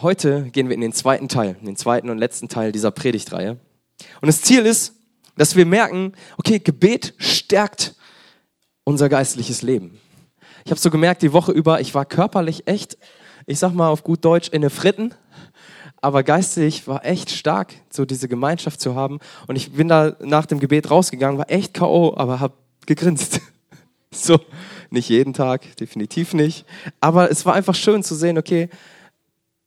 Heute gehen wir in den zweiten Teil, in den zweiten und letzten Teil dieser Predigtreihe. Und das Ziel ist, dass wir merken, okay, Gebet stärkt unser geistliches Leben. Ich habe so gemerkt, die Woche über, ich war körperlich echt, ich sag mal auf gut Deutsch, in der Fritten, aber geistig war echt stark, so diese Gemeinschaft zu haben. Und ich bin da nach dem Gebet rausgegangen, war echt K.O., aber habe gegrinst. So, nicht jeden Tag, definitiv nicht. Aber es war einfach schön zu sehen, okay,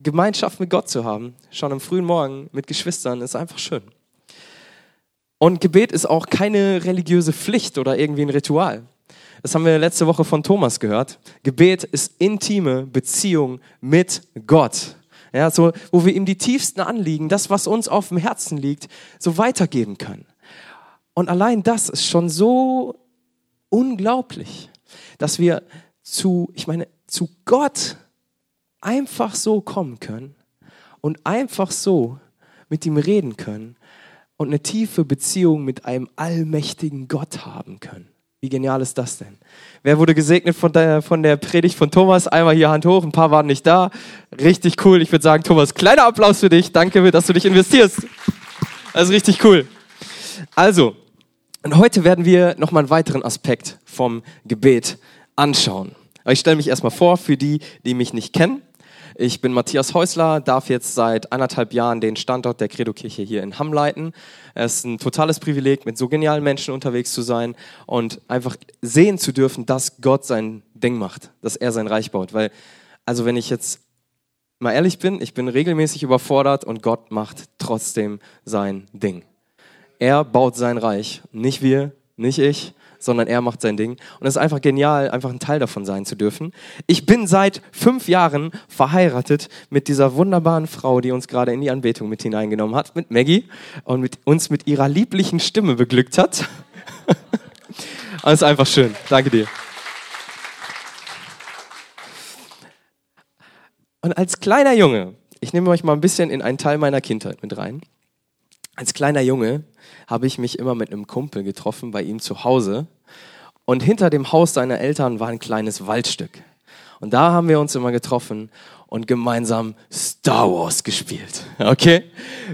Gemeinschaft mit Gott zu haben, schon am frühen Morgen mit Geschwistern, ist einfach schön. Und Gebet ist auch keine religiöse Pflicht oder irgendwie ein Ritual. Das haben wir letzte Woche von Thomas gehört. Gebet ist intime Beziehung mit Gott. Ja, so, wo wir ihm die tiefsten Anliegen, das, was uns auf dem Herzen liegt, so weitergeben können. Und allein das ist schon so unglaublich, dass wir zu, ich meine, zu Gott einfach so kommen können und einfach so mit ihm reden können und eine tiefe Beziehung mit einem allmächtigen Gott haben können. Wie genial ist das denn? Wer wurde gesegnet von der, von der Predigt von Thomas? Einmal hier Hand hoch, ein paar waren nicht da. Richtig cool. Ich würde sagen, Thomas, kleiner Applaus für dich. Danke, dass du dich investierst. Das ist richtig cool. Also, und heute werden wir nochmal einen weiteren Aspekt vom Gebet anschauen. Aber ich stelle mich erstmal vor, für die, die mich nicht kennen. Ich bin Matthias Häusler, darf jetzt seit anderthalb Jahren den Standort der Credo-Kirche hier in Hamm leiten. Es ist ein totales Privileg, mit so genialen Menschen unterwegs zu sein und einfach sehen zu dürfen, dass Gott sein Ding macht, dass er sein Reich baut. Weil, also wenn ich jetzt mal ehrlich bin, ich bin regelmäßig überfordert und Gott macht trotzdem sein Ding. Er baut sein Reich, nicht wir, nicht ich, sondern er macht sein Ding. Und es ist einfach genial, einfach ein Teil davon sein zu dürfen. Ich bin seit fünf Jahren verheiratet mit dieser wunderbaren Frau, die uns gerade in die Anbetung mit hineingenommen hat, mit Maggie und mit uns mit ihrer lieblichen Stimme beglückt hat. ist einfach schön. Danke dir. Und als kleiner Junge, ich nehme euch mal ein bisschen in einen Teil meiner Kindheit mit rein. Als kleiner Junge habe ich mich immer mit einem Kumpel getroffen bei ihm zu Hause. Und hinter dem Haus seiner Eltern war ein kleines Waldstück. Und da haben wir uns immer getroffen und gemeinsam Star Wars gespielt. Okay?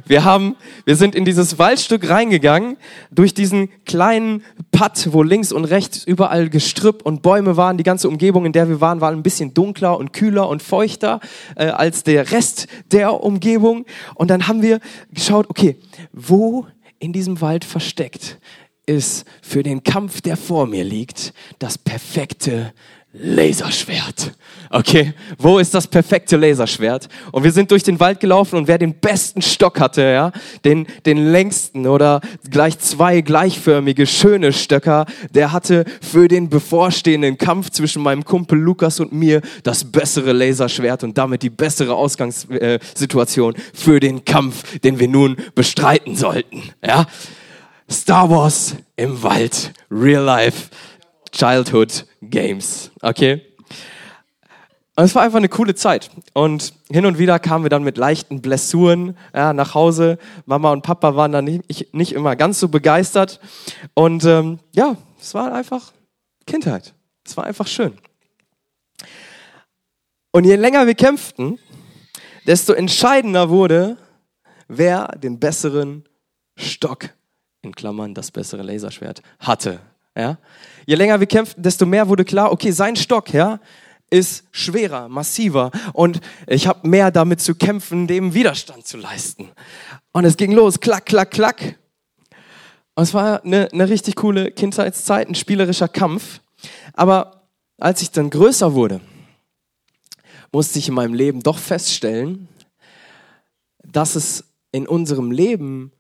Wir haben, wir sind in dieses Waldstück reingegangen, durch diesen kleinen Patt, wo links und rechts überall Gestrüpp und Bäume waren. Die ganze Umgebung, in der wir waren, war ein bisschen dunkler und kühler und feuchter äh, als der Rest der Umgebung. Und dann haben wir geschaut, okay, wo in diesem Wald versteckt ist für den Kampf, der vor mir liegt, das perfekte Laserschwert. Okay, wo ist das perfekte Laserschwert? Und wir sind durch den Wald gelaufen und wer den besten Stock hatte, ja, den, den längsten oder gleich zwei gleichförmige, schöne Stöcker, der hatte für den bevorstehenden Kampf zwischen meinem Kumpel Lukas und mir das bessere Laserschwert und damit die bessere Ausgangssituation für den Kampf, den wir nun bestreiten sollten, ja. Star Wars im Wald, real life. Childhood Games. Okay? Und es war einfach eine coole Zeit. Und hin und wieder kamen wir dann mit leichten Blessuren ja, nach Hause. Mama und Papa waren dann nicht, nicht immer ganz so begeistert. Und ähm, ja, es war einfach Kindheit. Es war einfach schön. Und je länger wir kämpften, desto entscheidender wurde, wer den besseren Stock, in Klammern das bessere Laserschwert, hatte. Ja? Je länger wir kämpften, desto mehr wurde klar, okay, sein Stock, ja, ist schwerer, massiver und ich habe mehr damit zu kämpfen, dem Widerstand zu leisten. Und es ging los, klack, klack, klack. Und es war eine, eine richtig coole Kindheitszeit, ein spielerischer Kampf. Aber als ich dann größer wurde, musste ich in meinem Leben doch feststellen, dass es in unserem Leben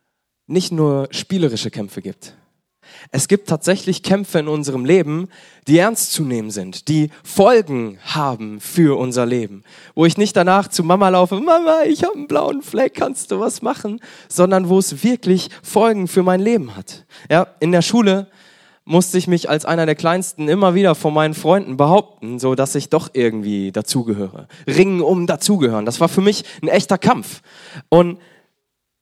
nicht nur spielerische Kämpfe gibt. Es gibt tatsächlich Kämpfe in unserem Leben, die ernst zu nehmen sind, die Folgen haben für unser Leben. Wo ich nicht danach zu Mama laufe, Mama, ich habe einen blauen Fleck, kannst du was machen? Sondern wo es wirklich Folgen für mein Leben hat. Ja, in der Schule musste ich mich als einer der Kleinsten immer wieder vor meinen Freunden behaupten, so dass ich doch irgendwie dazugehöre. Ringen um dazugehören. Das war für mich ein echter Kampf. Und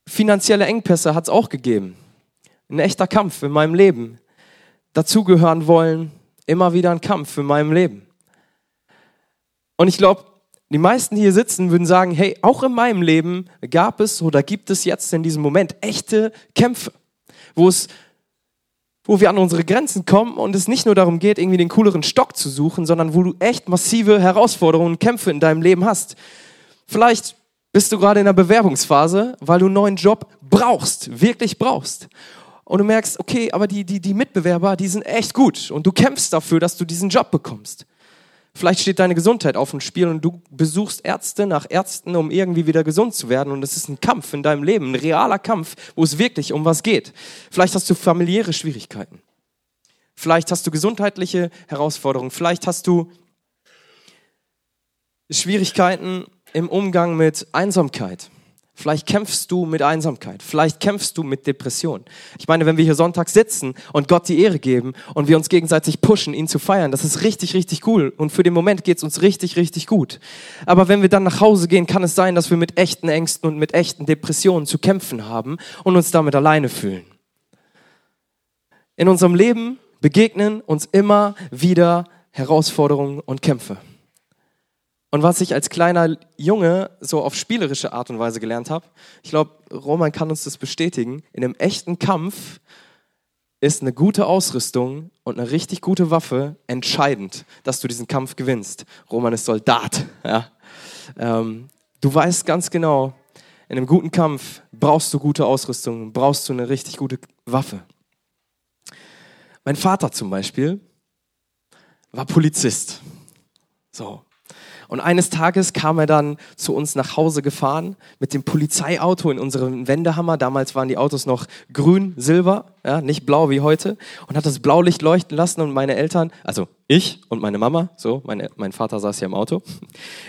finanzielle Engpässe hat es auch gegeben ein echter Kampf in meinem Leben. Dazugehören wollen, immer wieder ein Kampf in meinem Leben. Und ich glaube, die meisten hier sitzen, würden sagen, hey, auch in meinem Leben gab es oder gibt es jetzt in diesem Moment echte Kämpfe, wo es wo wir an unsere Grenzen kommen und es nicht nur darum geht, irgendwie den cooleren Stock zu suchen, sondern wo du echt massive Herausforderungen und Kämpfe in deinem Leben hast. Vielleicht bist du gerade in einer Bewerbungsphase, weil du einen neuen Job brauchst, wirklich brauchst. Und du merkst, okay, aber die, die, die Mitbewerber, die sind echt gut und du kämpfst dafür, dass du diesen Job bekommst. Vielleicht steht deine Gesundheit auf dem Spiel und du besuchst Ärzte nach Ärzten, um irgendwie wieder gesund zu werden. Und es ist ein Kampf in deinem Leben, ein realer Kampf, wo es wirklich um was geht. Vielleicht hast du familiäre Schwierigkeiten. Vielleicht hast du gesundheitliche Herausforderungen. Vielleicht hast du Schwierigkeiten im Umgang mit Einsamkeit. Vielleicht kämpfst du mit Einsamkeit. Vielleicht kämpfst du mit Depression. Ich meine, wenn wir hier Sonntag sitzen und Gott die Ehre geben und wir uns gegenseitig pushen, ihn zu feiern, das ist richtig, richtig cool. Und für den Moment geht es uns richtig, richtig gut. Aber wenn wir dann nach Hause gehen, kann es sein, dass wir mit echten Ängsten und mit echten Depressionen zu kämpfen haben und uns damit alleine fühlen. In unserem Leben begegnen uns immer wieder Herausforderungen und Kämpfe. Und was ich als kleiner Junge so auf spielerische Art und Weise gelernt habe, ich glaube, Roman kann uns das bestätigen, in einem echten Kampf ist eine gute Ausrüstung und eine richtig gute Waffe entscheidend, dass du diesen Kampf gewinnst. Roman ist Soldat. Ja? Ähm, du weißt ganz genau, in einem guten Kampf brauchst du gute Ausrüstung, brauchst du eine richtig gute Waffe. Mein Vater zum Beispiel war Polizist. So, und eines Tages kam er dann zu uns nach Hause gefahren mit dem Polizeiauto in unserem Wendehammer. Damals waren die Autos noch grün, silber, ja, nicht blau wie heute. Und hat das Blaulicht leuchten lassen und meine Eltern, also ich und meine Mama, so, meine, mein Vater saß ja im Auto.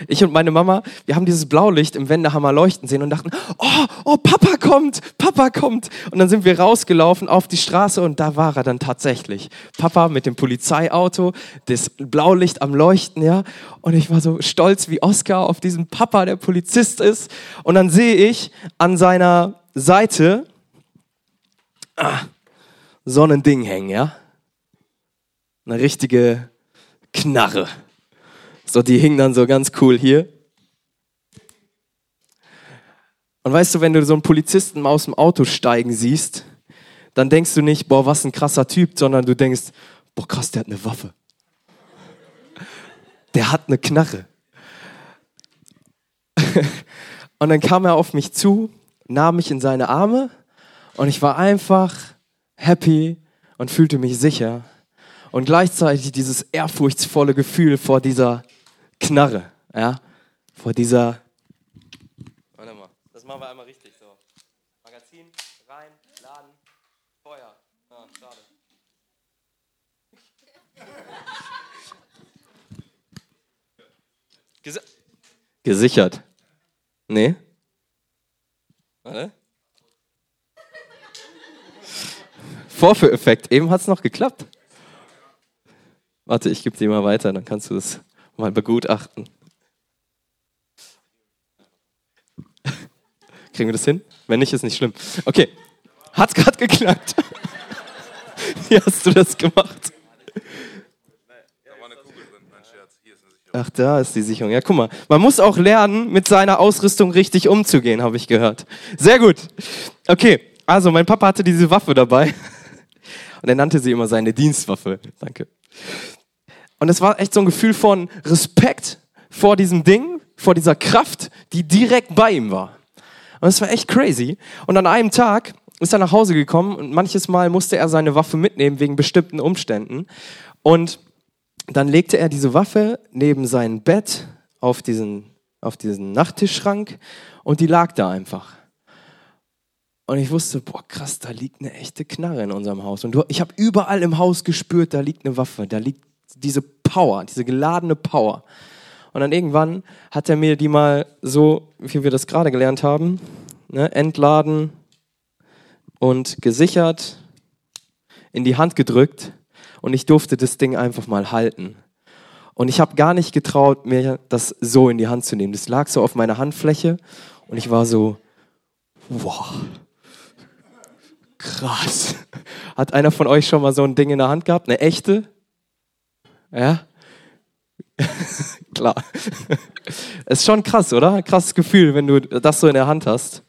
Ich und meine Mama, wir haben dieses Blaulicht im Wendehammer leuchten sehen und dachten, oh, oh, Papa kommt, Papa kommt. Und dann sind wir rausgelaufen auf die Straße und da war er dann tatsächlich. Papa mit dem Polizeiauto, das Blaulicht am Leuchten, ja. Und ich war so stolz wie Oscar auf diesen Papa, der Polizist ist. Und dann sehe ich an seiner Seite ah, so ein Ding hängen, ja eine richtige Knarre. So, die hing dann so ganz cool hier. Und weißt du, wenn du so einen Polizisten aus dem Auto steigen siehst, dann denkst du nicht, boah, was ein krasser Typ, sondern du denkst, boah, krass, der hat eine Waffe. Der hat eine Knarre. Und dann kam er auf mich zu, nahm mich in seine Arme und ich war einfach happy und fühlte mich sicher und gleichzeitig dieses ehrfurchtsvolle Gefühl vor dieser Knarre, ja, vor dieser. Warte mal, das machen wir einmal richtig so. Magazin, rein, laden, Feuer. Ah, schade. Gesi Gesichert. Nee? Warte. Vorführeffekt. Eben hat es noch geklappt. Warte, ich gebe dir mal weiter, dann kannst du das mal begutachten. Kriegen wir das hin? Wenn nicht, ist nicht schlimm. Okay, hat's gerade geklappt. Wie hast du das gemacht? Ach, da ist die Sicherung. Ja, guck mal. Man muss auch lernen, mit seiner Ausrüstung richtig umzugehen, habe ich gehört. Sehr gut. Okay, also mein Papa hatte diese Waffe dabei. Und er nannte sie immer seine Dienstwaffe. Danke. Und es war echt so ein Gefühl von Respekt vor diesem Ding, vor dieser Kraft, die direkt bei ihm war. Und es war echt crazy. Und an einem Tag ist er nach Hause gekommen und manches Mal musste er seine Waffe mitnehmen wegen bestimmten Umständen. Und dann legte er diese Waffe neben sein Bett auf diesen, auf diesen Nachttischschrank und die lag da einfach. Und ich wusste, boah, krass, da liegt eine echte Knarre in unserem Haus. Und ich habe überall im Haus gespürt, da liegt eine Waffe, da liegt diese Power, diese geladene Power. Und dann irgendwann hat er mir die mal so, wie wir das gerade gelernt haben, ne, entladen und gesichert, in die Hand gedrückt und ich durfte das Ding einfach mal halten. Und ich habe gar nicht getraut, mir das so in die Hand zu nehmen. Das lag so auf meiner Handfläche und ich war so, wow, krass. Hat einer von euch schon mal so ein Ding in der Hand gehabt? Eine echte? Ja? Klar. ist schon krass, oder? Krasses Gefühl, wenn du das so in der Hand hast.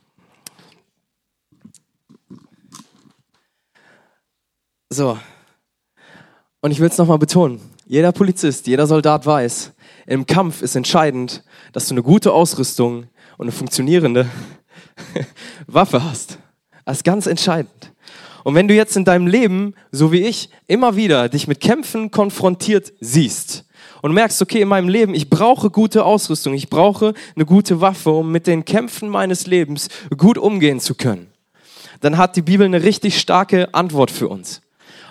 So. Und ich will es nochmal betonen. Jeder Polizist, jeder Soldat weiß, im Kampf ist entscheidend, dass du eine gute Ausrüstung und eine funktionierende Waffe hast. Das ist ganz entscheidend. Und wenn du jetzt in deinem Leben, so wie ich, immer wieder dich mit Kämpfen konfrontiert siehst und merkst, okay, in meinem Leben, ich brauche gute Ausrüstung, ich brauche eine gute Waffe, um mit den Kämpfen meines Lebens gut umgehen zu können, dann hat die Bibel eine richtig starke Antwort für uns.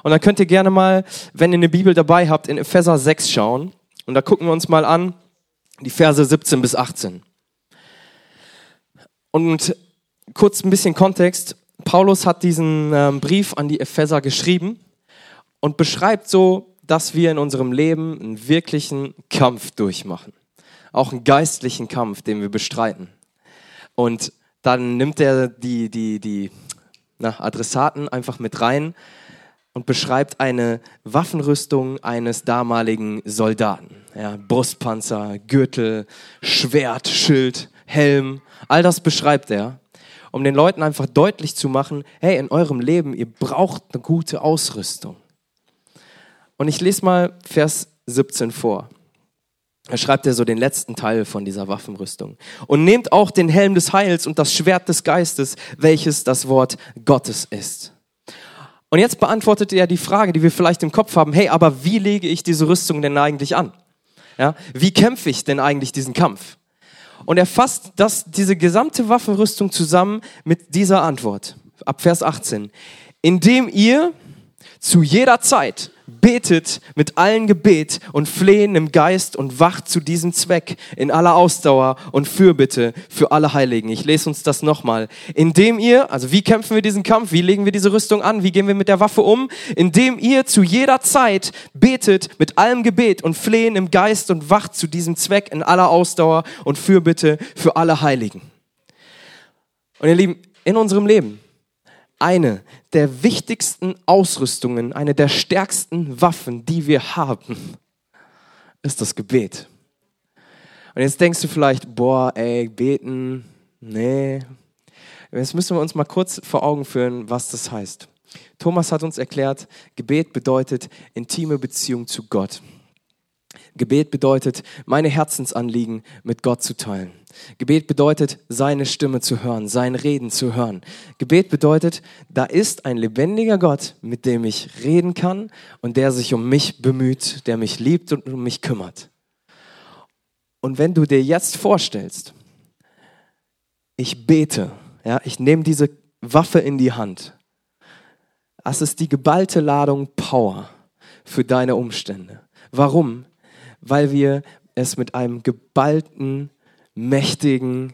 Und dann könnt ihr gerne mal, wenn ihr eine Bibel dabei habt, in Epheser 6 schauen. Und da gucken wir uns mal an, die Verse 17 bis 18. Und kurz ein bisschen Kontext. Paulus hat diesen ähm, Brief an die Epheser geschrieben und beschreibt so, dass wir in unserem Leben einen wirklichen Kampf durchmachen. Auch einen geistlichen Kampf, den wir bestreiten. Und dann nimmt er die, die, die na, Adressaten einfach mit rein und beschreibt eine Waffenrüstung eines damaligen Soldaten. Ja, Brustpanzer, Gürtel, Schwert, Schild, Helm, all das beschreibt er, um den Leuten einfach deutlich zu machen, hey, in eurem Leben, ihr braucht eine gute Ausrüstung. Und ich lese mal Vers 17 vor. Da schreibt er so den letzten Teil von dieser Waffenrüstung. Und nehmt auch den Helm des Heils und das Schwert des Geistes, welches das Wort Gottes ist. Und jetzt beantwortet er die Frage, die wir vielleicht im Kopf haben, hey, aber wie lege ich diese Rüstung denn eigentlich an? Ja, wie kämpfe ich denn eigentlich diesen Kampf? Und er fasst das, diese gesamte Waffenrüstung zusammen mit dieser Antwort. Ab Vers 18. Indem ihr zu jeder Zeit betet mit allen Gebet und Flehen im Geist und wacht zu diesem Zweck in aller Ausdauer und Fürbitte für alle Heiligen. Ich lese uns das nochmal. Indem ihr, also wie kämpfen wir diesen Kampf? Wie legen wir diese Rüstung an? Wie gehen wir mit der Waffe um? Indem ihr zu jeder Zeit betet mit allem Gebet und Flehen im Geist und wacht zu diesem Zweck in aller Ausdauer und Fürbitte für alle Heiligen. Und ihr Lieben, in unserem Leben eine der wichtigsten Ausrüstungen, eine der stärksten Waffen, die wir haben, ist das Gebet. Und jetzt denkst du vielleicht, boah, ey, beten, nee. Jetzt müssen wir uns mal kurz vor Augen führen, was das heißt. Thomas hat uns erklärt, Gebet bedeutet intime Beziehung zu Gott. Gebet bedeutet, meine Herzensanliegen mit Gott zu teilen. Gebet bedeutet, seine Stimme zu hören, sein Reden zu hören. Gebet bedeutet, da ist ein lebendiger Gott, mit dem ich reden kann und der sich um mich bemüht, der mich liebt und um mich kümmert. Und wenn du dir jetzt vorstellst, ich bete, ja, ich nehme diese Waffe in die Hand, das ist die geballte Ladung Power für deine Umstände. Warum? Weil wir es mit einem geballten mächtigen,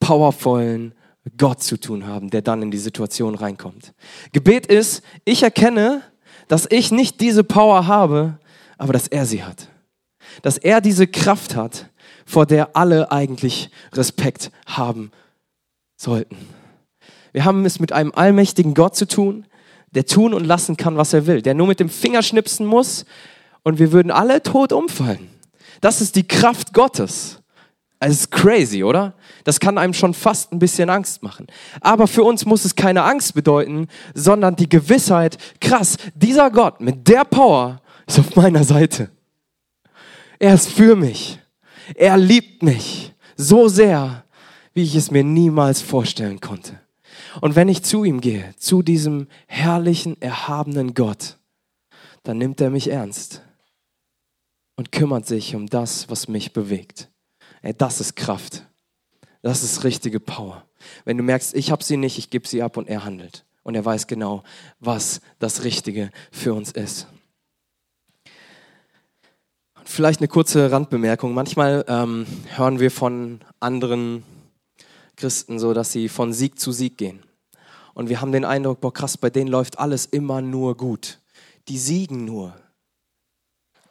powervollen Gott zu tun haben, der dann in die Situation reinkommt. Gebet ist, ich erkenne, dass ich nicht diese Power habe, aber dass er sie hat. Dass er diese Kraft hat, vor der alle eigentlich Respekt haben sollten. Wir haben es mit einem allmächtigen Gott zu tun, der tun und lassen kann, was er will, der nur mit dem Finger schnipsen muss und wir würden alle tot umfallen. Das ist die Kraft Gottes. Es ist crazy, oder? Das kann einem schon fast ein bisschen Angst machen. Aber für uns muss es keine Angst bedeuten, sondern die Gewissheit, krass, dieser Gott mit der Power ist auf meiner Seite. Er ist für mich. Er liebt mich so sehr, wie ich es mir niemals vorstellen konnte. Und wenn ich zu ihm gehe, zu diesem herrlichen, erhabenen Gott, dann nimmt er mich ernst und kümmert sich um das, was mich bewegt. Ey, das ist Kraft. Das ist richtige Power. Wenn du merkst, ich habe sie nicht, ich gebe sie ab und er handelt. Und er weiß genau, was das Richtige für uns ist. Und vielleicht eine kurze Randbemerkung. Manchmal ähm, hören wir von anderen Christen so, dass sie von Sieg zu Sieg gehen. Und wir haben den Eindruck, boah krass, bei denen läuft alles immer nur gut. Die siegen nur.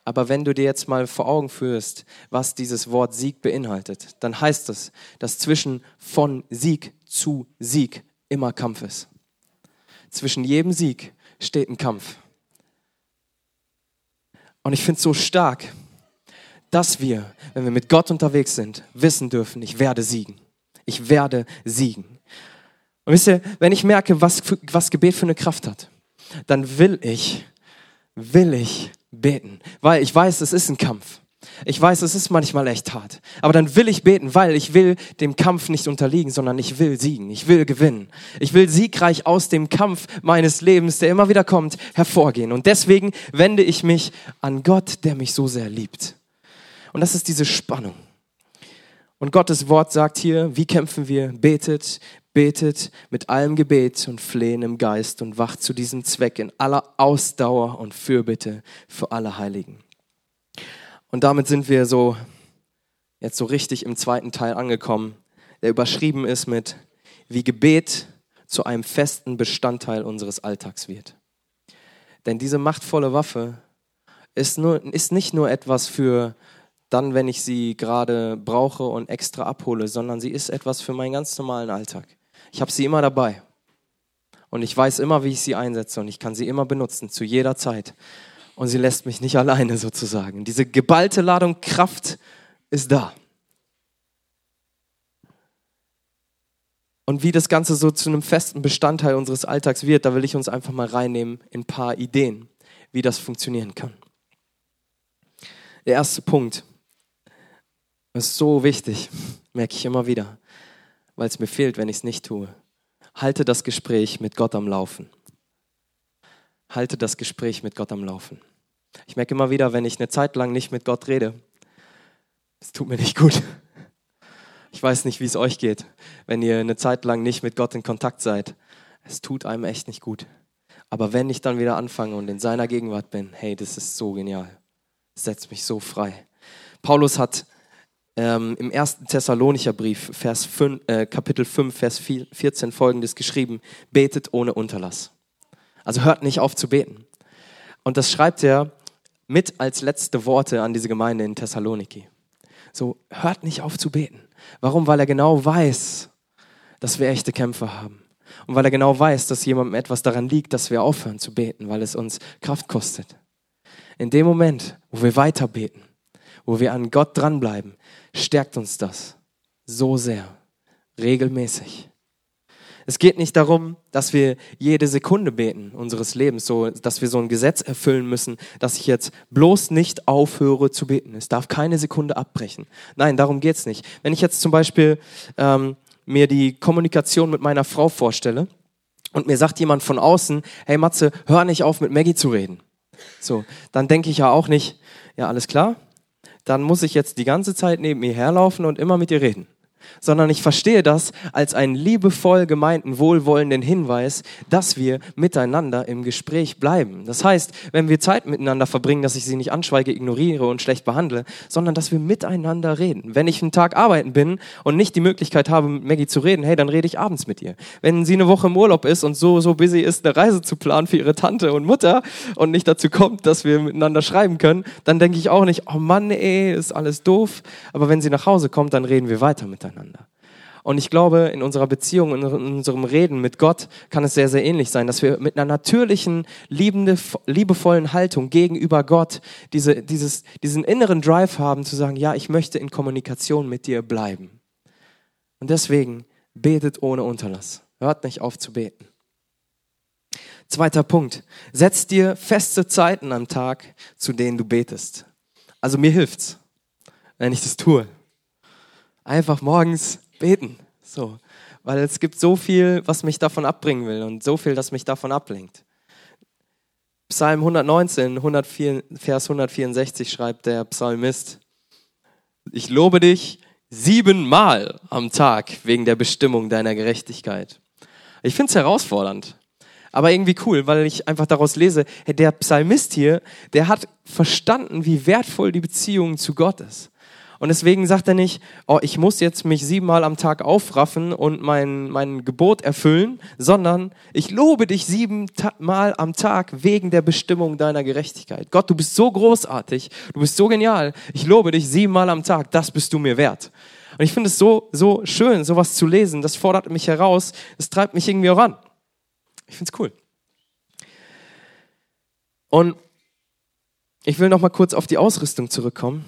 Aber wenn du dir jetzt mal vor Augen führst, was dieses Wort Sieg beinhaltet, dann heißt es, dass zwischen von Sieg zu Sieg immer Kampf ist. Zwischen jedem Sieg steht ein Kampf. Und ich finde es so stark, dass wir, wenn wir mit Gott unterwegs sind, wissen dürfen, ich werde siegen. Ich werde siegen. Und wisst ihr, wenn ich merke, was, was Gebet für eine Kraft hat, dann will ich, will ich beten, weil ich weiß, es ist ein Kampf. Ich weiß, es ist manchmal echt hart. Aber dann will ich beten, weil ich will dem Kampf nicht unterliegen, sondern ich will siegen. Ich will gewinnen. Ich will siegreich aus dem Kampf meines Lebens, der immer wieder kommt, hervorgehen. Und deswegen wende ich mich an Gott, der mich so sehr liebt. Und das ist diese Spannung. Und Gottes Wort sagt hier, wie kämpfen wir? Betet, betet mit allem Gebet und Flehen im Geist und wacht zu diesem Zweck in aller Ausdauer und Fürbitte für alle Heiligen. Und damit sind wir so jetzt so richtig im zweiten Teil angekommen, der überschrieben ist mit, wie Gebet zu einem festen Bestandteil unseres Alltags wird. Denn diese machtvolle Waffe ist, nur, ist nicht nur etwas für dann, wenn ich sie gerade brauche und extra abhole, sondern sie ist etwas für meinen ganz normalen Alltag. Ich habe sie immer dabei. Und ich weiß immer, wie ich sie einsetze und ich kann sie immer benutzen, zu jeder Zeit und sie lässt mich nicht alleine sozusagen. Diese geballte Ladung Kraft ist da. Und wie das Ganze so zu einem festen Bestandteil unseres Alltags wird, da will ich uns einfach mal reinnehmen in ein paar Ideen, wie das funktionieren kann. Der erste Punkt ist so wichtig, merke ich immer wieder, weil es mir fehlt, wenn ich es nicht tue. Halte das Gespräch mit Gott am Laufen halte das Gespräch mit Gott am Laufen. Ich merke immer wieder, wenn ich eine Zeit lang nicht mit Gott rede, es tut mir nicht gut. Ich weiß nicht, wie es euch geht, wenn ihr eine Zeit lang nicht mit Gott in Kontakt seid. Es tut einem echt nicht gut. Aber wenn ich dann wieder anfange und in seiner Gegenwart bin, hey, das ist so genial. Setzt mich so frei. Paulus hat ähm, im ersten Thessalonicher Brief, Vers 5, äh, Kapitel 5, Vers 14 folgendes geschrieben: Betet ohne Unterlass. Also hört nicht auf zu beten. Und das schreibt er mit als letzte Worte an diese Gemeinde in Thessaloniki. So, hört nicht auf zu beten. Warum? Weil er genau weiß, dass wir echte Kämpfe haben. Und weil er genau weiß, dass jemandem etwas daran liegt, dass wir aufhören zu beten, weil es uns Kraft kostet. In dem Moment, wo wir weiter beten, wo wir an Gott dranbleiben, stärkt uns das so sehr, regelmäßig. Es geht nicht darum, dass wir jede Sekunde beten unseres Lebens, so, dass wir so ein Gesetz erfüllen müssen, dass ich jetzt bloß nicht aufhöre zu beten. Es darf keine Sekunde abbrechen. Nein, darum geht's nicht. Wenn ich jetzt zum Beispiel ähm, mir die Kommunikation mit meiner Frau vorstelle und mir sagt jemand von außen, hey Matze, hör nicht auf, mit Maggie zu reden. So, dann denke ich ja auch nicht, ja, alles klar, dann muss ich jetzt die ganze Zeit neben ihr herlaufen und immer mit ihr reden sondern ich verstehe das als einen liebevoll gemeinten, wohlwollenden Hinweis, dass wir miteinander im Gespräch bleiben. Das heißt, wenn wir Zeit miteinander verbringen, dass ich sie nicht anschweige, ignoriere und schlecht behandle, sondern dass wir miteinander reden. Wenn ich einen Tag arbeiten bin und nicht die Möglichkeit habe, mit Maggie zu reden, hey, dann rede ich abends mit ihr. Wenn sie eine Woche im Urlaub ist und so, so busy ist, eine Reise zu planen für ihre Tante und Mutter und nicht dazu kommt, dass wir miteinander schreiben können, dann denke ich auch nicht, oh Mann, ey, ist alles doof. Aber wenn sie nach Hause kommt, dann reden wir weiter miteinander miteinander. Und ich glaube, in unserer Beziehung, in unserem Reden mit Gott kann es sehr, sehr ähnlich sein, dass wir mit einer natürlichen, liebende, liebevollen Haltung gegenüber Gott diese, dieses, diesen inneren Drive haben, zu sagen, ja, ich möchte in Kommunikation mit dir bleiben. Und deswegen betet ohne Unterlass. Hört nicht auf zu beten. Zweiter Punkt. Setz dir feste Zeiten am Tag, zu denen du betest. Also mir hilft's, wenn ich das tue einfach morgens beten. So. Weil es gibt so viel, was mich davon abbringen will und so viel, das mich davon ablenkt. Psalm 119, 104, Vers 164 schreibt der Psalmist, ich lobe dich siebenmal am Tag wegen der Bestimmung deiner Gerechtigkeit. Ich finde es herausfordernd, aber irgendwie cool, weil ich einfach daraus lese, der Psalmist hier, der hat verstanden, wie wertvoll die Beziehung zu Gott ist. Und deswegen sagt er nicht, oh, ich muss jetzt mich siebenmal am Tag aufraffen und mein, mein Gebot erfüllen, sondern ich lobe dich siebenmal am Tag wegen der Bestimmung deiner Gerechtigkeit. Gott, du bist so großartig, du bist so genial. Ich lobe dich siebenmal am Tag, das bist du mir wert. Und ich finde es so, so schön, sowas zu lesen. Das fordert mich heraus, es treibt mich irgendwie auch an. Ich finde es cool. Und ich will noch mal kurz auf die Ausrüstung zurückkommen.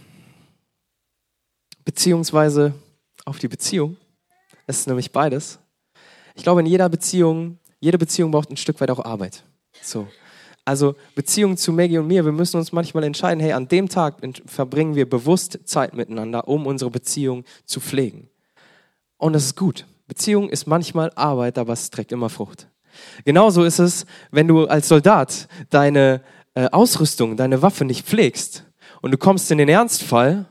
Beziehungsweise auf die Beziehung. Es ist nämlich beides. Ich glaube, in jeder Beziehung, jede Beziehung braucht ein Stück weit auch Arbeit. So. Also Beziehung zu Maggie und mir, wir müssen uns manchmal entscheiden, hey, an dem Tag verbringen wir bewusst Zeit miteinander, um unsere Beziehung zu pflegen. Und das ist gut. Beziehung ist manchmal Arbeit, aber es trägt immer Frucht. Genauso ist es, wenn du als Soldat deine äh, Ausrüstung, deine Waffe nicht pflegst und du kommst in den Ernstfall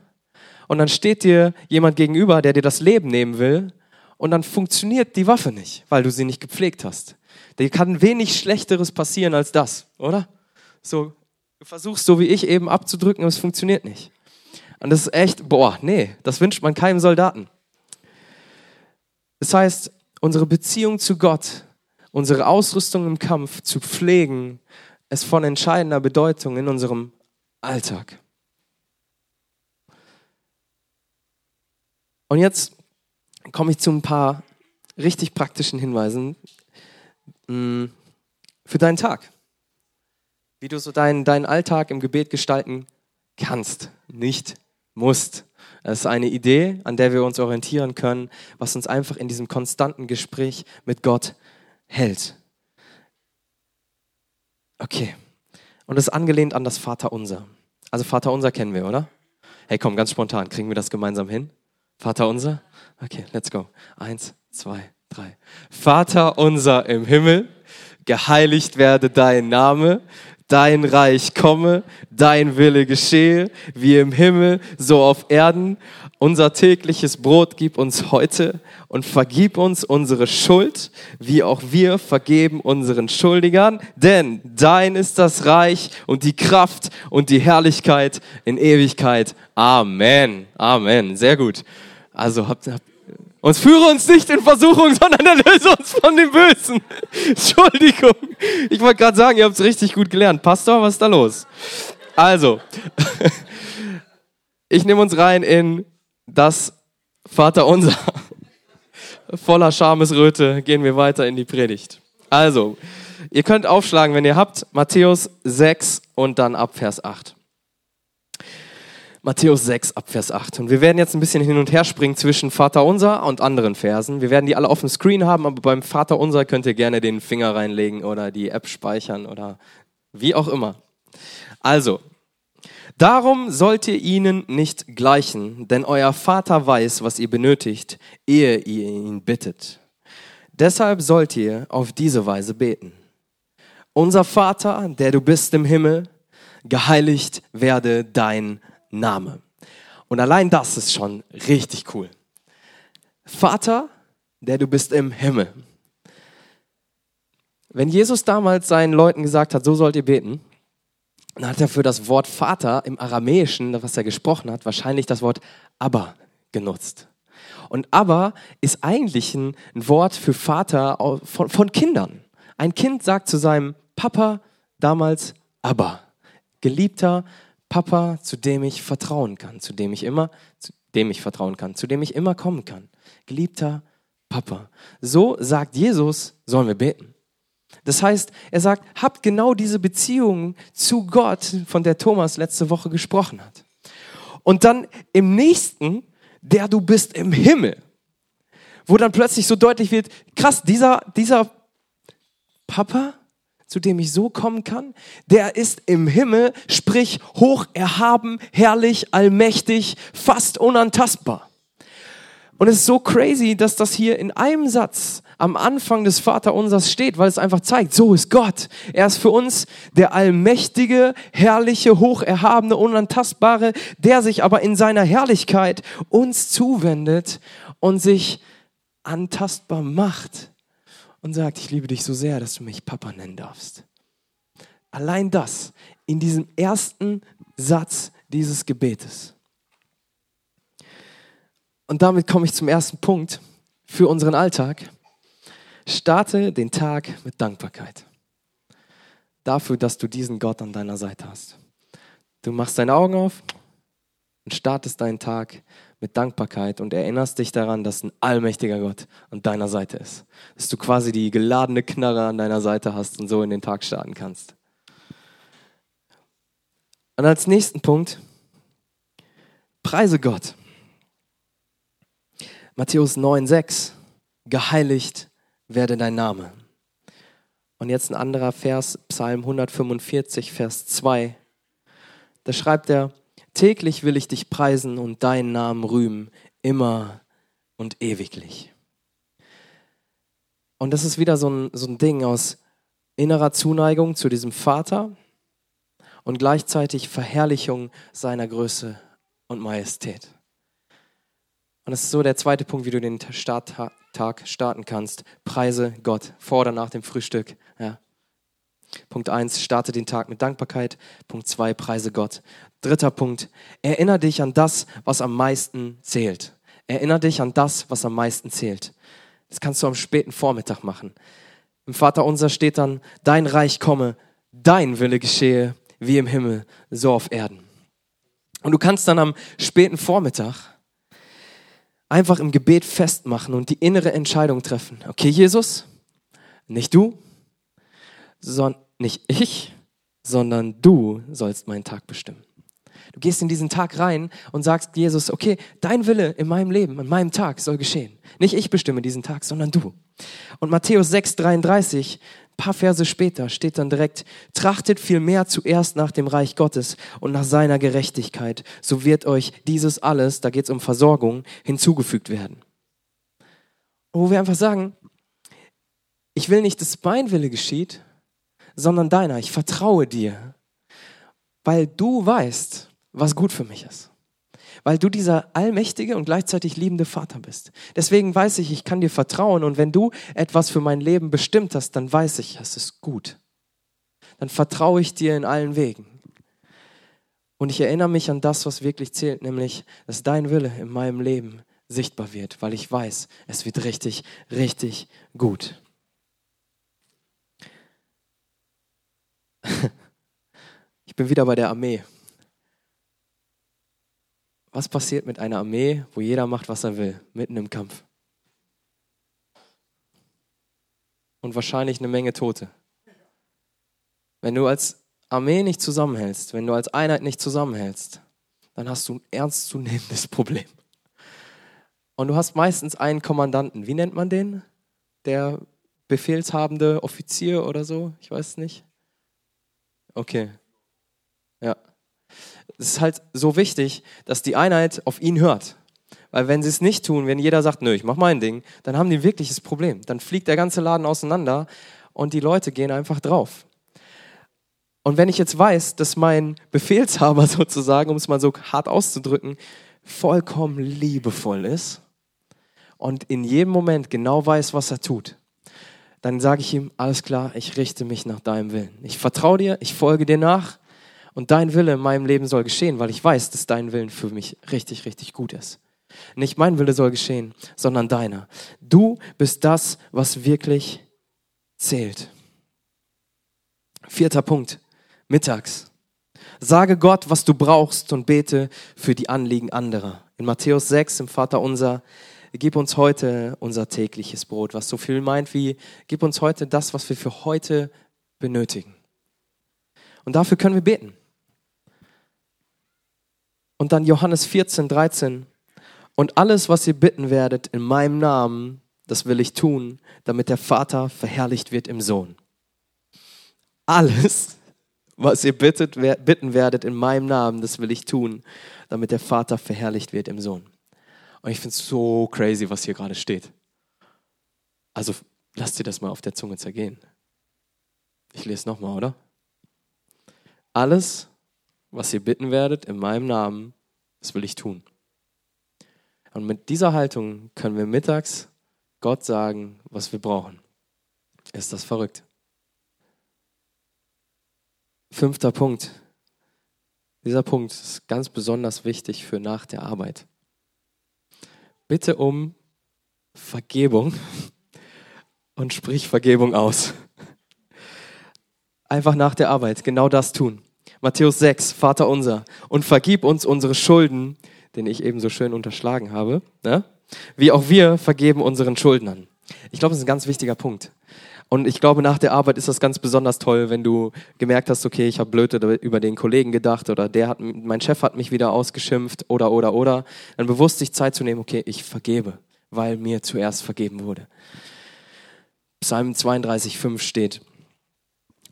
und dann steht dir jemand gegenüber, der dir das Leben nehmen will und dann funktioniert die Waffe nicht, weil du sie nicht gepflegt hast. Dir kann wenig Schlechteres passieren als das, oder? So, du versuchst so wie ich eben abzudrücken, aber es funktioniert nicht. Und das ist echt, boah, nee, das wünscht man keinem Soldaten. Das heißt, unsere Beziehung zu Gott, unsere Ausrüstung im Kampf zu pflegen, ist von entscheidender Bedeutung in unserem Alltag. Und jetzt komme ich zu ein paar richtig praktischen Hinweisen mm, für deinen Tag. Wie du so deinen, deinen Alltag im Gebet gestalten kannst, nicht musst. Das ist eine Idee, an der wir uns orientieren können, was uns einfach in diesem konstanten Gespräch mit Gott hält. Okay. Und das ist angelehnt an das Vaterunser. Also Vaterunser kennen wir, oder? Hey, komm, ganz spontan, kriegen wir das gemeinsam hin? Vater unser? Okay, let's go. Eins, zwei, drei. Vater unser im Himmel, geheiligt werde dein Name, dein Reich komme, dein Wille geschehe, wie im Himmel, so auf Erden. Unser tägliches Brot gib uns heute und vergib uns unsere Schuld, wie auch wir vergeben unseren Schuldigern, denn dein ist das Reich und die Kraft und die Herrlichkeit in Ewigkeit. Amen. Amen. Sehr gut. Also habt, habt und führe uns nicht in Versuchung, sondern erlöse uns von dem Bösen. Entschuldigung. Ich wollte gerade sagen, ihr habt es richtig gut gelernt. Pastor, was ist da los? Also, ich nehme uns rein in das Vaterunser. Voller Schamesröte gehen wir weiter in die Predigt. Also, ihr könnt aufschlagen, wenn ihr habt, Matthäus 6 und dann ab Vers 8. Matthäus 6 ab Vers 8. Und wir werden jetzt ein bisschen hin und her springen zwischen Vater unser und anderen Versen. Wir werden die alle auf dem Screen haben, aber beim Vater unser könnt ihr gerne den Finger reinlegen oder die App speichern oder wie auch immer. Also, darum sollt ihr ihnen nicht gleichen, denn euer Vater weiß, was ihr benötigt, ehe ihr ihn bittet. Deshalb sollt ihr auf diese Weise beten. Unser Vater, der du bist im Himmel, geheiligt werde dein Name. Und allein das ist schon richtig cool. Vater, der du bist im Himmel. Wenn Jesus damals seinen Leuten gesagt hat, so sollt ihr beten, dann hat er für das Wort Vater im Aramäischen, was er gesprochen hat, wahrscheinlich das Wort Abba genutzt. Und Abba ist eigentlich ein, Wort für Vater von, von Kindern. Ein Kind sagt zu seinem Papa damals Abba, geliebter Papa, zu dem ich vertrauen kann, zu dem ich immer, zu dem ich vertrauen kann, zu dem ich immer kommen kann. Geliebter Papa. So sagt Jesus, sollen wir beten. Das heißt, er sagt, habt genau diese Beziehung zu Gott, von der Thomas letzte Woche gesprochen hat. Und dann im nächsten, der du bist im Himmel, wo dann plötzlich so deutlich wird, krass, dieser, dieser Papa, zu dem ich so kommen kann? Der ist im Himmel, sprich hoch erhaben, herrlich, allmächtig, fast unantastbar. Und es ist so crazy, dass das hier in einem Satz am Anfang des Vaterunsers steht, weil es einfach zeigt, so ist Gott. Er ist für uns der allmächtige, herrliche, hocherhabene, unantastbare, der sich aber in seiner Herrlichkeit uns zuwendet und sich antastbar macht und sagt, ich liebe dich so sehr, dass du mich Papa nennen darfst. Allein das in diesem ersten Satz dieses Gebetes. Und damit komme ich zum ersten Punkt für unseren Alltag. Starte den Tag mit Dankbarkeit. Dafür, dass du diesen Gott an deiner Seite hast. Du machst deine Augen auf und startest deinen Tag mit Dankbarkeit und erinnerst dich daran, dass ein allmächtiger Gott an deiner Seite ist. Dass du quasi die geladene Knarre an deiner Seite hast und so in den Tag starten kannst. Und als nächsten Punkt, preise Gott. Matthäus 9,6, geheiligt werde dein Name. Und jetzt ein anderer Vers, Psalm 145, Vers 2. Da schreibt er, täglich will ich dich preisen und deinen Namen rühmen, immer und ewiglich. Und das ist wieder so ein, so ein Ding aus innerer Zuneigung zu diesem Vater und gleichzeitig Verherrlichung seiner Größe und Majestät. Und das ist so der zweite Punkt, wie du den Starttag starten kannst. Preise Gott vor oder nach dem Frühstück. Ja. Punkt 1, starte den Tag mit Dankbarkeit. Punkt 2, preise Gott. Dritter Punkt, erinnere dich an das, was am meisten zählt. Erinnere dich an das, was am meisten zählt. Das kannst du am späten Vormittag machen. Im Vater unser steht dann, dein Reich komme, dein Wille geschehe, wie im Himmel, so auf Erden. Und du kannst dann am späten Vormittag einfach im Gebet festmachen und die innere Entscheidung treffen. Okay, Jesus, nicht du, sondern nicht ich, sondern du sollst meinen Tag bestimmen. Du gehst in diesen Tag rein und sagst Jesus, okay, dein Wille in meinem Leben, in meinem Tag soll geschehen. Nicht ich bestimme diesen Tag, sondern du. Und Matthäus 6, 33, ein paar Verse später, steht dann direkt, trachtet vielmehr zuerst nach dem Reich Gottes und nach seiner Gerechtigkeit, so wird euch dieses alles, da geht es um Versorgung, hinzugefügt werden. wo wir einfach sagen, ich will nicht, dass mein Wille geschieht, sondern deiner. Ich vertraue dir, weil du weißt, was gut für mich ist. Weil du dieser allmächtige und gleichzeitig liebende Vater bist. Deswegen weiß ich, ich kann dir vertrauen und wenn du etwas für mein Leben bestimmt hast, dann weiß ich, es ist gut. Dann vertraue ich dir in allen Wegen. Und ich erinnere mich an das, was wirklich zählt, nämlich, dass dein Wille in meinem Leben sichtbar wird, weil ich weiß, es wird richtig, richtig gut. Ich bin wieder bei der Armee. Was passiert mit einer Armee, wo jeder macht, was er will, mitten im Kampf? Und wahrscheinlich eine Menge Tote. Wenn du als Armee nicht zusammenhältst, wenn du als Einheit nicht zusammenhältst, dann hast du ein ernstzunehmendes Problem. Und du hast meistens einen Kommandanten. Wie nennt man den? Der befehlshabende Offizier oder so? Ich weiß es nicht. Okay. Ja es ist halt so wichtig, dass die Einheit auf ihn hört. Weil wenn sie es nicht tun, wenn jeder sagt, nö, ich mach mein Ding, dann haben die ein wirkliches Problem. Dann fliegt der ganze Laden auseinander und die Leute gehen einfach drauf. Und wenn ich jetzt weiß, dass mein Befehlshaber sozusagen, um es mal so hart auszudrücken, vollkommen liebevoll ist und in jedem Moment genau weiß, was er tut, dann sage ich ihm, alles klar, ich richte mich nach deinem Willen. Ich vertraue dir, ich folge dir nach und dein Wille in meinem Leben soll geschehen, weil ich weiß, dass dein Willen für mich richtig, richtig gut ist. Nicht mein Wille soll geschehen, sondern deiner. Du bist das, was wirklich zählt. Vierter Punkt. Mittags. Sage Gott, was du brauchst und bete für die Anliegen anderer. In Matthäus 6 im Vater unser, gib uns heute unser tägliches Brot, was so viel meint wie, gib uns heute das, was wir für heute benötigen. Und dafür können wir beten. Und dann Johannes 14, 13. Und alles, was ihr bitten werdet in meinem Namen, das will ich tun, damit der Vater verherrlicht wird im Sohn. Alles, was ihr bittet, bitten werdet in meinem Namen, das will ich tun, damit der Vater verherrlicht wird im Sohn. Und ich finde es so crazy, was hier gerade steht. Also lasst dir das mal auf der Zunge zergehen. Ich lese nochmal, oder? Alles, was ihr bitten werdet in meinem Namen, das will ich tun. Und mit dieser Haltung können wir mittags Gott sagen, was wir brauchen. Ist das verrückt? Fünfter Punkt. Dieser Punkt ist ganz besonders wichtig für nach der Arbeit. Bitte um Vergebung und sprich Vergebung aus. Einfach nach der Arbeit genau das tun. Matthäus 6, Vater unser, und vergib uns unsere Schulden, den ich eben so schön unterschlagen habe, ne? wie auch wir vergeben unseren Schuldnern. Ich glaube, das ist ein ganz wichtiger Punkt. Und ich glaube, nach der Arbeit ist das ganz besonders toll, wenn du gemerkt hast, okay, ich habe blöd über den Kollegen gedacht oder der hat, mein Chef hat mich wieder ausgeschimpft oder, oder, oder. Dann bewusst sich Zeit zu nehmen, okay, ich vergebe. weil mir zuerst vergeben wurde. Psalm 32, 5 steht,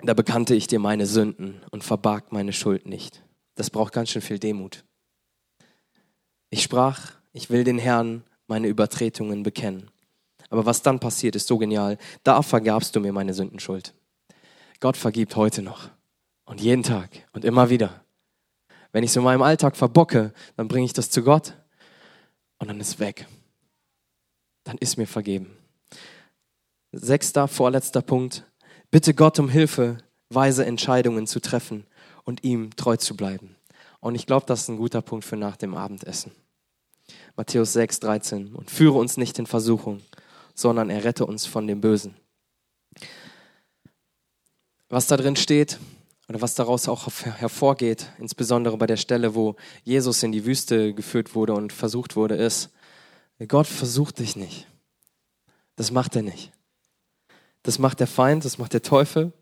da bekannte ich dir meine Sünden und verbarg meine Schuld nicht. Das braucht ganz schön viel Demut. Ich sprach, ich will den Herrn meine Übertretungen bekennen. Aber was dann passiert, ist so genial. Da vergabst du mir meine Sündenschuld. Gott vergibt heute noch und jeden Tag und immer wieder. Wenn ich es in meinem Alltag verbocke, dann bringe ich das zu Gott und dann ist weg. Dann ist mir vergeben. Sechster, vorletzter Punkt. Bitte Gott um Hilfe, weise Entscheidungen zu treffen und ihm treu zu bleiben. Und ich glaube, das ist ein guter Punkt für nach dem Abendessen. Matthäus 6, 13. Und führe uns nicht in Versuchung, sondern errette uns von dem Bösen. Was da drin steht oder was daraus auch hervorgeht, insbesondere bei der Stelle, wo Jesus in die Wüste geführt wurde und versucht wurde, ist, Gott versucht dich nicht. Das macht er nicht. Das macht der Feind, das macht der Teufel.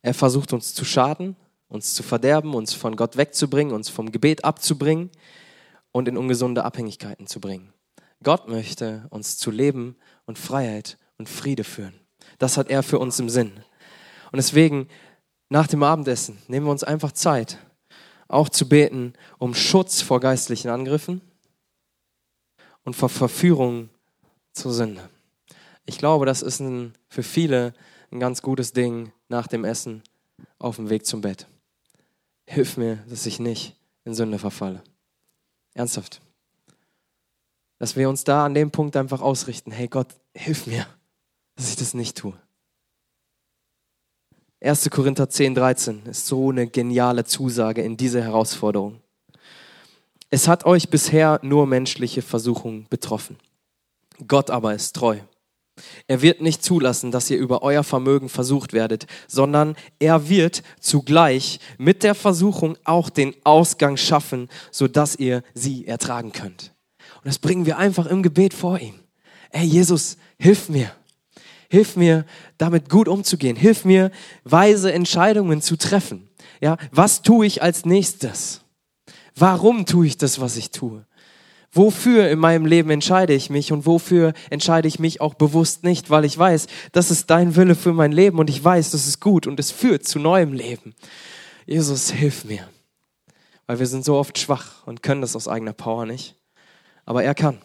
Er versucht uns zu schaden, uns zu verderben, uns von Gott wegzubringen, uns vom Gebet abzubringen und in ungesunde Abhängigkeiten zu bringen. Gott möchte uns zu Leben und Freiheit und Friede führen. Das hat er für uns im Sinn. Und deswegen, nach dem Abendessen, nehmen wir uns einfach Zeit, auch zu beten um Schutz vor geistlichen Angriffen und vor Verführung zur Sünde. Ich glaube, das ist ein, für viele ein ganz gutes Ding nach dem Essen auf dem Weg zum Bett. Hilf mir, dass ich nicht in Sünde verfalle. Ernsthaft. Dass wir uns da an dem Punkt einfach ausrichten, hey Gott, hilf mir, dass ich das nicht tue. 1. Korinther 10, 13 ist so eine geniale Zusage in dieser Herausforderung. Es hat euch bisher nur menschliche Versuchungen betroffen. Gott aber ist treu. Er wird nicht zulassen, dass ihr über euer Vermögen versucht werdet, sondern er wird zugleich mit der Versuchung auch den Ausgang schaffen, sodass ihr sie ertragen könnt. Und das bringen wir einfach im Gebet vor ihm. Ey, Jesus, hilf mir. Hilf mir, damit gut umzugehen. Hilf mir, weise Entscheidungen zu treffen. Ja, was tue ich als nächstes? Warum tue ich das, was ich tue? Wofür in meinem Leben entscheide ich mich und wofür entscheide ich mich auch bewusst nicht, weil ich weiß, das ist dein Wille für mein Leben und ich weiß, das ist gut und es führt zu neuem Leben. Jesus, hilf mir. Weil wir sind so oft schwach und können das aus eigener Power nicht. Aber er kann.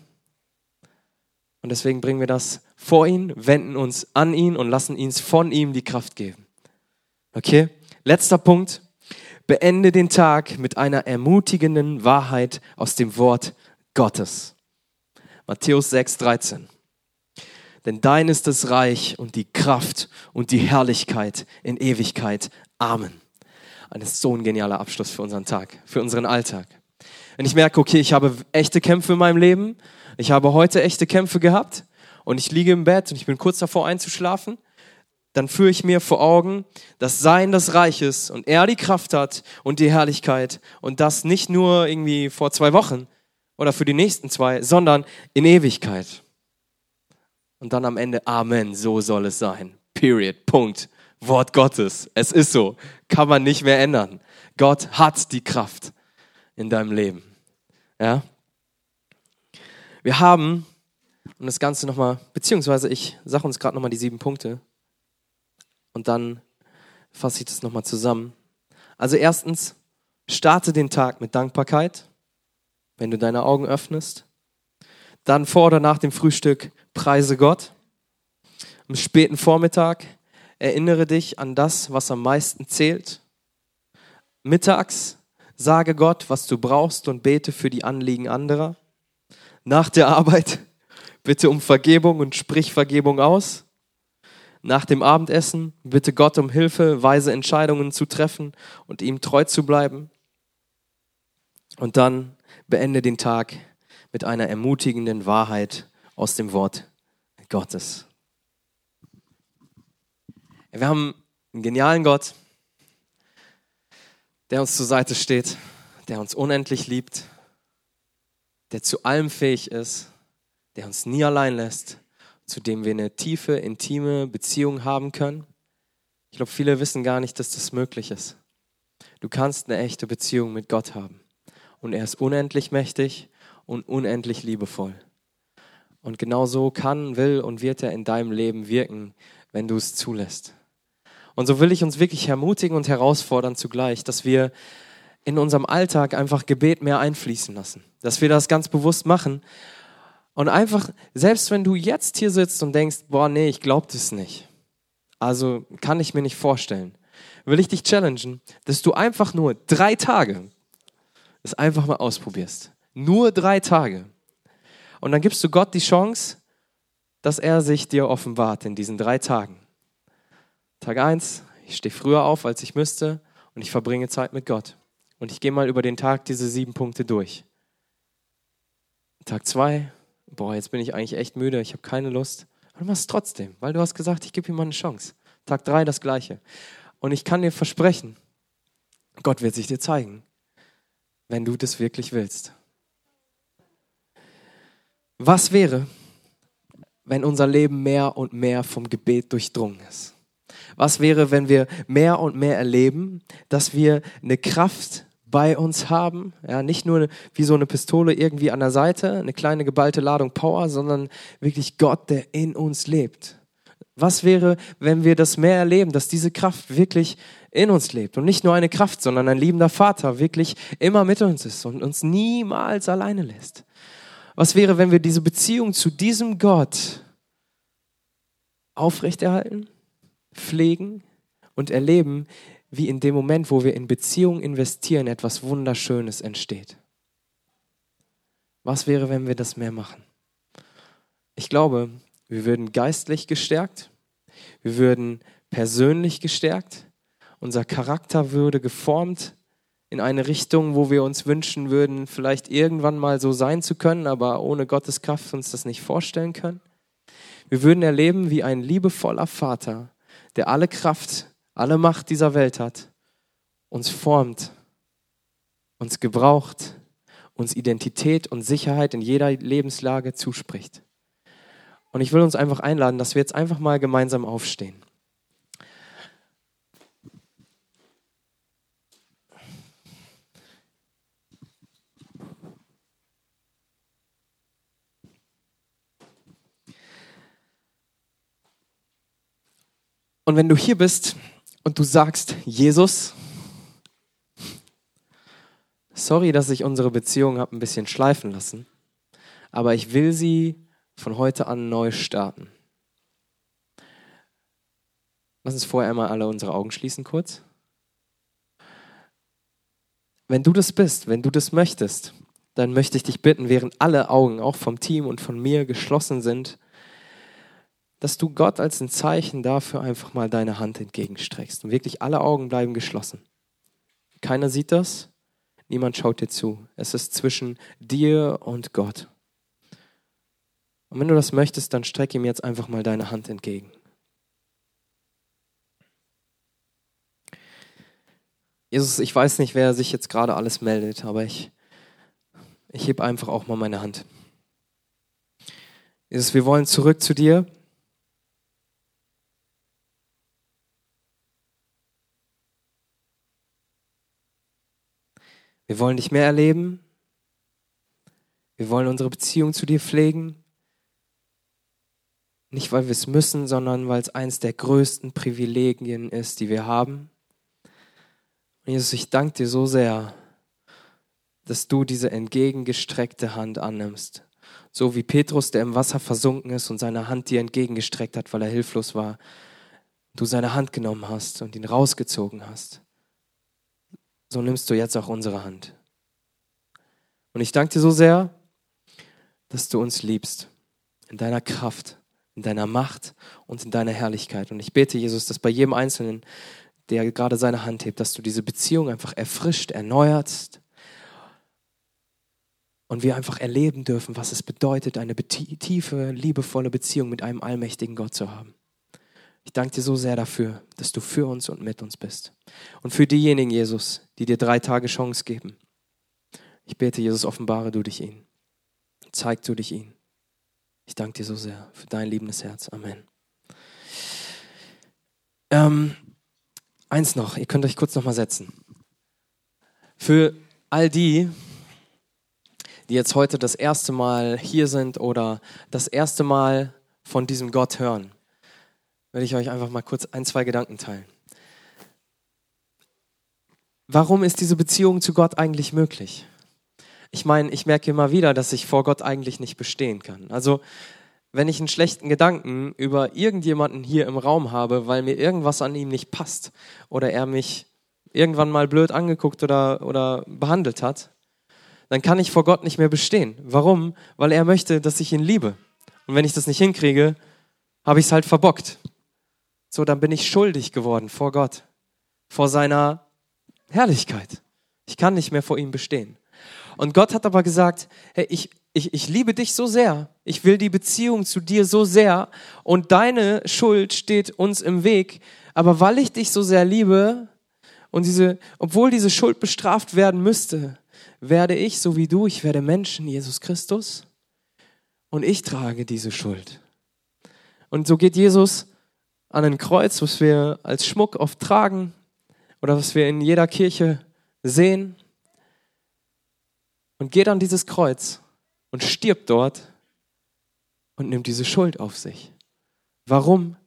Und deswegen bringen wir das vor ihn, wenden uns an ihn und lassen ihn von ihm die Kraft geben. Okay? Letzter Punkt. Beende den Tag mit einer ermutigenden Wahrheit aus dem Wort Gottes. Matthäus 6, 13. Denn dein ist das Reich und die Kraft und die Herrlichkeit in Ewigkeit. Amen. Und so ein genialer Abschluss für unseren Tag, für unseren Alltag. Wenn ich merke, okay, ich habe echte Kämpfe in meinem Leben, ich habe heute echte Kämpfe gehabt und ich liege im Bett und ich bin kurz davor einzuschlafen, dann führe ich mir vor Augen, dass sein das Reich ist und er die Kraft hat und die Herrlichkeit und das nicht nur irgendwie vor zwei Wochen, oder für die nächsten zwei, sondern in Ewigkeit. Und dann am Ende, Amen, so soll es sein. Period. Punkt. Wort Gottes. Es ist so. Kann man nicht mehr ändern. Gott hat die Kraft in deinem Leben. Ja? Wir haben, und das Ganze nochmal, beziehungsweise ich sage uns gerade nochmal die sieben Punkte und dann fasse ich das nochmal zusammen. Also erstens, starte den Tag mit Dankbarkeit wenn du deine Augen öffnest. Dann vor oder nach dem Frühstück preise Gott. Am späten Vormittag erinnere dich an das, was am meisten zählt. Mittags sage Gott, was du brauchst und bete für die Anliegen anderer. Nach der Arbeit bitte um Vergebung und sprich Vergebung aus. Nach dem Abendessen bitte Gott um Hilfe, weise Entscheidungen zu treffen und ihm treu zu bleiben. Und dann beende den Tag mit einer ermutigenden Wahrheit aus dem Wort Gottes. Wir haben einen genialen Gott, der uns zur Seite steht, der uns unendlich liebt, der zu allem fähig ist, der uns nie allein lässt, zu dem wir eine tiefe, intime Beziehung haben können. Ich glaube, viele wissen gar nicht, dass das möglich ist. Du kannst eine echte Beziehung mit Gott haben und er ist unendlich mächtig und unendlich liebevoll. Und genau so kann, will und wird er in deinem Leben wirken, wenn du es zulässt. Und so will ich uns wirklich ermutigen und herausfordern zugleich, dass wir in unserem Alltag einfach Gebet mehr einfließen lassen. Dass wir das ganz bewusst machen. Und einfach, selbst wenn du jetzt hier sitzt und denkst, boah, nee, ich glaub das nicht. Also kann ich mir nicht vorstellen. Will ich dich challengen, dass du einfach nur drei Tage es einfach mal ausprobierst. Nur drei Tage. Und dann gibst du Gott die Chance, dass er sich dir offenbart in diesen drei Tagen. Tag eins, ich stehe früher auf, als ich müsste und ich verbringe Zeit mit Gott. Und ich gehe mal über den Tag diese sieben Punkte durch. Tag zwei, boah, jetzt bin ich eigentlich echt müde, ich habe keine Lust. Aber du machst es trotzdem, weil du hast gesagt, ich gebe ihm mal eine Chance. Tag drei das gleiche. Und ich kann dir versprechen, Gott wird sich dir zeigen, wenn du das wirklich willst. Was wäre, wenn unser Leben mehr und mehr vom Gebet durchdrungen ist? Was wäre, wenn wir mehr und mehr erleben, dass wir eine Kraft bei uns haben. Ja, nicht nur wie so eine Pistole irgendwie an der Seite, eine kleine geballte Ladung Power, sondern wirklich Gott, der in uns lebt. Was wäre, wenn wir das mehr erleben, dass diese Kraft wirklich in uns lebt und nicht nur eine Kraft, sondern ein liebender Vater wirklich immer mit uns ist und uns niemals alleine lässt? Was wäre, wenn wir diese Beziehung zu diesem Gott aufrechterhalten, pflegen und erleben, wie in dem Moment, wo wir in Beziehung investieren, etwas Wunderschönes entsteht. Was wäre, wenn wir das mehr machen? Ich glaube, wir würden geistlich gestärkt, wir würden persönlich gestärkt, unser Charakter würde geformt in eine Richtung, wo wir uns wünschen würden, vielleicht irgendwann mal so sein zu können, aber ohne Gottes Kraft uns das nicht vorstellen können. Wir würden erleben, wie ein liebevoller Vater, der alle Kraft alle Macht dieser Welt hat, uns formt, uns gebraucht, uns Identität und Sicherheit in jeder Lebenslage zuspricht. Und ich will uns einfach einladen, dass wir jetzt einfach mal gemeinsam aufstehen. Und wenn du hier bist und du sagst, Jesus, sorry, dass ich unsere Beziehung habe ein bisschen schleifen lassen, aber ich will sie von heute an neu starten. Lass uns vorher einmal alle unsere Augen schließen kurz. Wenn du das bist, wenn du das möchtest, dann möchte ich dich bitten, während alle Augen, auch vom Team und von mir, geschlossen sind, dass du Gott als ein Zeichen dafür einfach mal deine Hand entgegenstreckst. Und wirklich alle Augen bleiben geschlossen. Keiner sieht das, niemand schaut dir zu. Es ist zwischen dir und Gott. Und wenn du das möchtest, dann streck ihm jetzt einfach mal deine Hand entgegen. Jesus, ich weiß nicht, wer sich jetzt gerade alles meldet, aber ich, ich heb einfach auch mal meine Hand. Jesus, wir wollen zurück zu dir. Wir wollen dich mehr erleben. Wir wollen unsere Beziehung zu dir pflegen. Nicht, weil wir es müssen, sondern weil es eines der größten Privilegien ist, die wir haben. Und Jesus, ich danke dir so sehr, dass du diese entgegengestreckte Hand annimmst. So wie Petrus, der im Wasser versunken ist und seine Hand dir entgegengestreckt hat, weil er hilflos war. Du seine Hand genommen hast und ihn rausgezogen hast so nimmst du jetzt auch unsere Hand. Und ich danke dir so sehr, dass du uns liebst, in deiner Kraft, in deiner Macht und in deiner Herrlichkeit. Und ich bete, Jesus, dass bei jedem Einzelnen, der gerade seine Hand hebt, dass du diese Beziehung einfach erfrischt, erneuerst und wir einfach erleben dürfen, was es bedeutet, eine tiefe, liebevolle Beziehung mit einem allmächtigen Gott zu haben. Ich danke dir so sehr dafür, dass du für uns und mit uns bist. Und für diejenigen, Jesus, die dir drei Tage Chance geben. Ich bete, Jesus, offenbare du dich ihnen. Zeig du dich ihnen. Ich danke dir so sehr für dein liebendes Herz. Amen. Ähm, eins noch, ihr könnt euch kurz nochmal setzen. Für all die, die jetzt heute das erste Mal hier sind oder das erste Mal von diesem Gott hören, werde ich euch einfach mal kurz ein, zwei Gedanken teilen. Warum ist diese Beziehung zu Gott eigentlich möglich? Ich meine, ich merke immer wieder, dass ich vor Gott eigentlich nicht bestehen kann. Also, wenn ich einen schlechten Gedanken über irgendjemanden hier im Raum habe, weil mir irgendwas an ihm nicht passt oder er mich irgendwann mal blöd angeguckt oder, oder behandelt hat, dann kann ich vor Gott nicht mehr bestehen. Warum? Weil er möchte, dass ich ihn liebe. Und wenn ich das nicht hinkriege, habe ich es halt verbockt. So, dann bin ich schuldig geworden vor Gott, vor seiner Herrlichkeit. Ich kann nicht mehr vor ihm bestehen. Und Gott hat aber gesagt, hey, ich, ich, ich liebe dich so sehr, ich will die Beziehung zu dir so sehr. Und deine Schuld steht uns im Weg, aber weil ich dich so sehr liebe und diese, obwohl diese Schuld bestraft werden müsste, werde ich, so wie du, ich werde Menschen, Jesus Christus, und ich trage diese Schuld. Und so geht Jesus an ein Kreuz, was wir als Schmuck oft tragen oder was wir in jeder Kirche sehen, und geht an dieses Kreuz und stirbt dort und nimmt diese Schuld auf sich. Warum?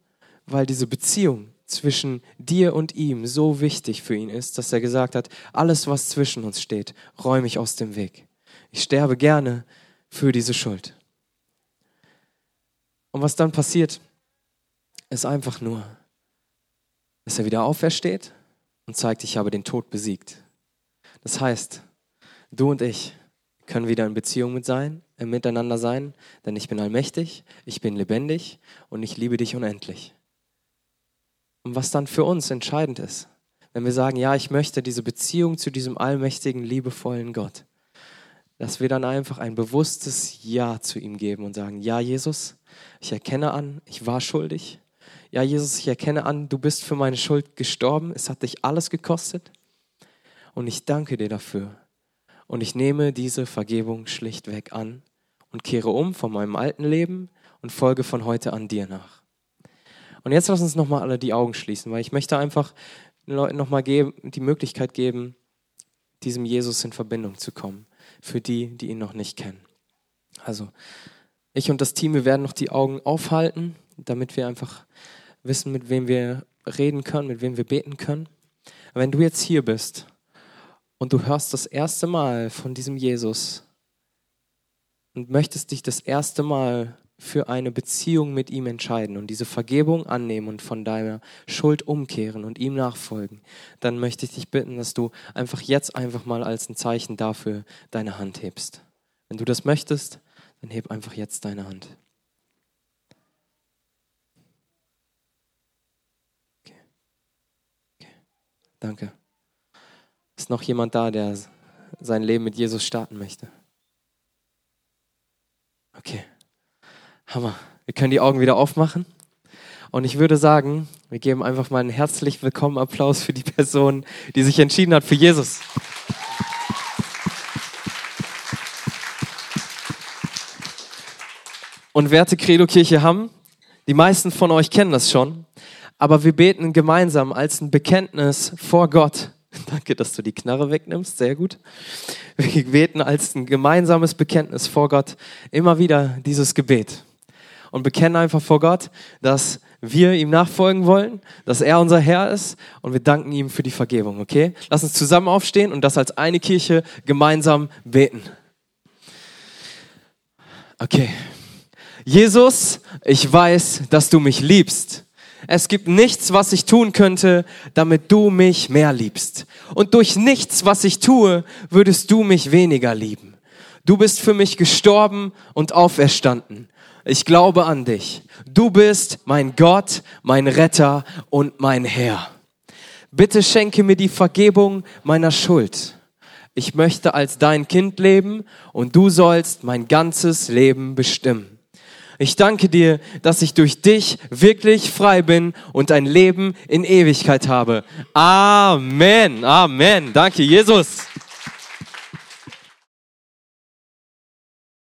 Weil diese Beziehung zwischen dir und ihm so wichtig für ihn ist, dass er gesagt hat, alles, was zwischen uns steht, räume ich aus dem Weg. Ich sterbe gerne für diese Schuld. Und was dann passiert, ist einfach nur, dass er wieder aufersteht und zeigt, ich habe den Tod besiegt. Das heißt, du und ich können wieder in Beziehung mit sein, äh, miteinander sein, denn ich bin allmächtig, ich bin lebendig und ich liebe dich unendlich. Und was dann für uns entscheidend ist, wenn wir sagen, ja, ich möchte diese Beziehung zu diesem allmächtigen, liebevollen Gott, dass wir dann einfach ein bewusstes Ja zu ihm geben und sagen, ja, Jesus, ich erkenne an, ich war schuldig. Ja, Jesus, ich erkenne an, du bist für meine Schuld gestorben, es hat dich alles gekostet. Und ich danke dir dafür. Und ich nehme diese Vergebung schlichtweg an und kehre um von meinem alten Leben und folge von heute an dir nach. Und jetzt lass uns nochmal alle die Augen schließen, weil ich möchte einfach den Leuten nochmal die Möglichkeit geben, diesem Jesus in Verbindung zu kommen, für die, die ihn noch nicht kennen. Also, ich und das Team, wir werden noch die Augen aufhalten, damit wir einfach wissen, mit wem wir reden können, mit wem wir beten können. Wenn du jetzt hier bist und du hörst das erste Mal von diesem Jesus und möchtest dich das erste Mal für eine Beziehung mit ihm entscheiden und diese Vergebung annehmen und von deiner Schuld umkehren und ihm nachfolgen, dann möchte ich dich bitten, dass du einfach jetzt einfach mal als ein Zeichen dafür deine Hand hebst. Wenn du das möchtest, dann heb einfach jetzt deine Hand. Okay. Okay. Danke. Ist noch jemand da, der sein Leben mit Jesus starten möchte? Okay. Hammer. Wir können die Augen wieder aufmachen. Und ich würde sagen, wir geben einfach mal einen herzlich willkommen Applaus für die Person, die sich entschieden hat für Jesus. Und werte Credo-Kirche haben, die meisten von euch kennen das schon, aber wir beten gemeinsam als ein Bekenntnis vor Gott. Danke, dass du die Knarre wegnimmst, sehr gut. Wir beten als ein gemeinsames Bekenntnis vor Gott immer wieder dieses Gebet und bekennen einfach vor Gott, dass wir ihm nachfolgen wollen, dass er unser Herr ist und wir danken ihm für die Vergebung, okay? Lass uns zusammen aufstehen und das als eine Kirche gemeinsam beten. Okay. Jesus, ich weiß, dass du mich liebst. Es gibt nichts, was ich tun könnte, damit du mich mehr liebst. Und durch nichts, was ich tue, würdest du mich weniger lieben. Du bist für mich gestorben und auferstanden ich glaube an dich. Du bist mein Gott, mein Retter und mein Herr. Bitte schenke mir die Vergebung meiner Schuld. Ich möchte als dein Kind leben und du sollst mein ganzes Leben bestimmen. Ich danke dir, dass ich durch dich wirklich frei bin und ein Leben in Ewigkeit habe. Amen. Amen. Danke, Jesus.